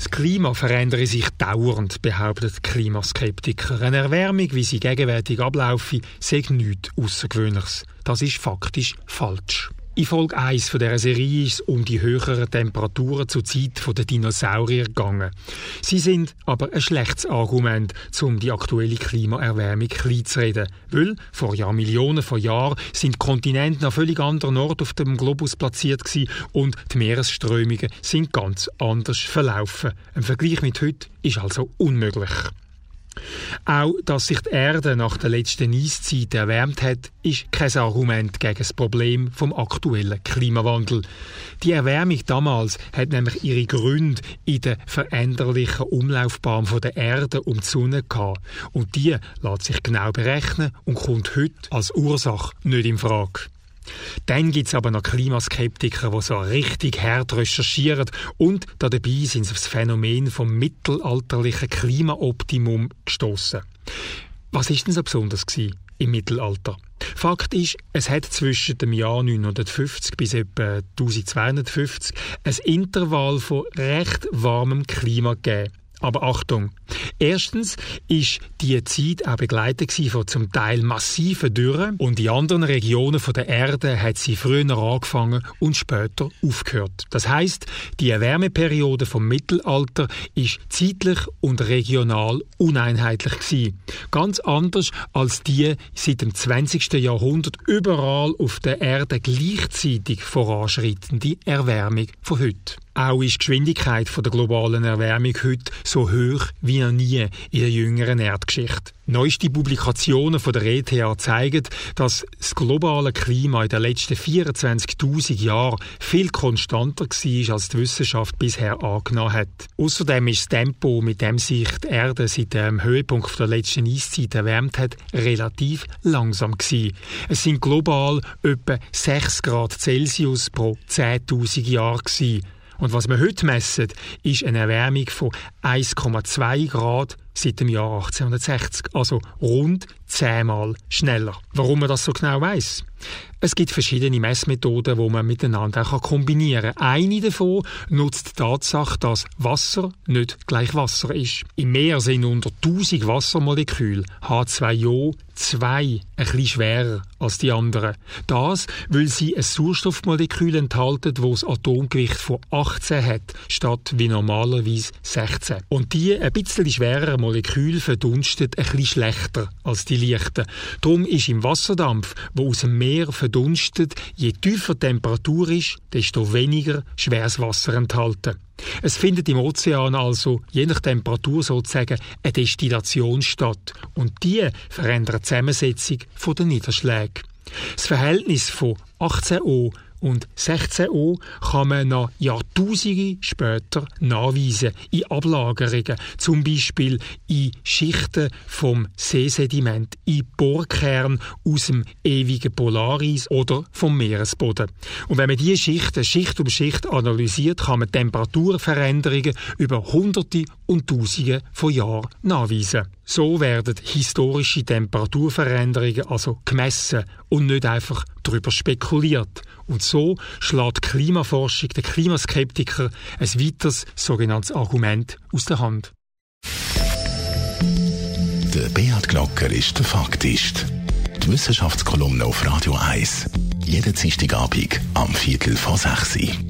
Das Klima verändere sich dauernd, behauptet Klimaskeptiker. Eine Erwärmung, wie sie gegenwärtig ablaufe, sei nichts Außergewöhnliches. Das ist faktisch falsch. In Folge 1 von dieser Serie ist es um die höheren Temperaturen zur Zeit der Dinosaurier gegangen. Sie sind aber ein schlechtes Argument, um die aktuelle Klimaerwärmung klein zu reden. Weil vor Jahrmillionen von Jahren sind Kontinente an völlig anderen Ort auf dem Globus platziert gewesen und die Meeresströmungen sind ganz anders verlaufen. Ein Vergleich mit heute ist also unmöglich. Auch, dass sich die Erde nach der letzten Eiszeit erwärmt hat, ist kein Argument gegen das Problem vom aktuellen Klimawandel. Die Erwärmung damals hat nämlich ihre Gründe in der veränderlichen Umlaufbahn der Erde um die Sonne gehabt. Und die lässt sich genau berechnen und kommt heute als Ursache nicht in Frage. Dann gibt es aber noch Klimaskeptiker, die so richtig hart recherchieren und dabei sind sie auf das Phänomen vom mittelalterlichen Klimaoptimum gestoßen. Was ist denn so besonders im Mittelalter? Fakt ist, es hat zwischen dem Jahr 950 bis etwa 1250 ein Intervall von recht warmem Klima gegeben. Aber Achtung! Erstens ist die Zeit auch begleitet von zum Teil massiven Dürren und in anderen Regionen der Erde hat sie früher angefangen und später aufgehört. Das heißt, die Erwärmeperiode vom Mittelalter ist zeitlich und regional uneinheitlich gewesen. Ganz anders als die seit dem 20. Jahrhundert überall auf der Erde gleichzeitig voranschreitende Erwärmung von heute. Auch ist die Geschwindigkeit der globalen Erwärmung heute so hoch wie noch nie in der jüngeren Erdgeschichte. Neueste Publikationen von der ETH zeigen, dass das globale Klima in den letzten 24.000 Jahren viel konstanter war, als die Wissenschaft bisher angenommen hat. Außerdem ist das Tempo, mit dem sich die Erde seit dem Höhepunkt der letzten Eiszeit erwärmt hat, relativ langsam gewesen. Es sind global etwa 6 Grad Celsius pro 10.000 Jahre gewesen. Und was wir heute messen, ist eine Erwärmung von 1,2 Grad seit dem Jahr 1860, also rund zehnmal schneller. Warum man das so genau weiß? Es gibt verschiedene Messmethoden, wo man miteinander auch kombinieren kann. Eine davon nutzt die Tatsache, dass Wasser nicht gleich Wasser ist. Im Meer sind unter 1000 Wassermoleküle H2O zwei ein bisschen schwerer als die anderen. Das, weil sie ein Sauerstoffmolekül enthalten, wo das Atomgewicht von 18 hat, statt wie normalerweise 16. Und die ein bisschen Moleküle verdunstet bisschen schlechter als die leichten. Darum ist im Wasserdampf, wo aus dem Meer verdunstet, je tiefer die Temperatur ist, desto weniger schweres Wasser enthalten. Es findet im Ozean also je nach Temperatur sozusagen eine Destillation statt und die verändert die Zusammensetzung der Niederschläge. Das Verhältnis von 18O und 16O kann man noch Jahrtausende später nachweisen in Ablagerungen, zum Beispiel in Schichten vom Seesediment, in Bohrkern aus dem ewigen Polareis oder vom Meeresboden. Und wenn man diese Schichten Schicht um Schicht analysiert, kann man Temperaturveränderungen über Hunderte und Tausende von Jahren nachweisen. So werden historische Temperaturveränderungen also gemessen und nicht einfach darüber spekuliert. Und so schlägt Klimaforschung, der Klimaskeptiker, ein weiteres sogenanntes Argument aus der Hand. Der Beat Glocker ist der Faktist. Die Wissenschaftskolumne auf Radio 1. Jeden Dienstagabend am Viertel vor 6 Uhr.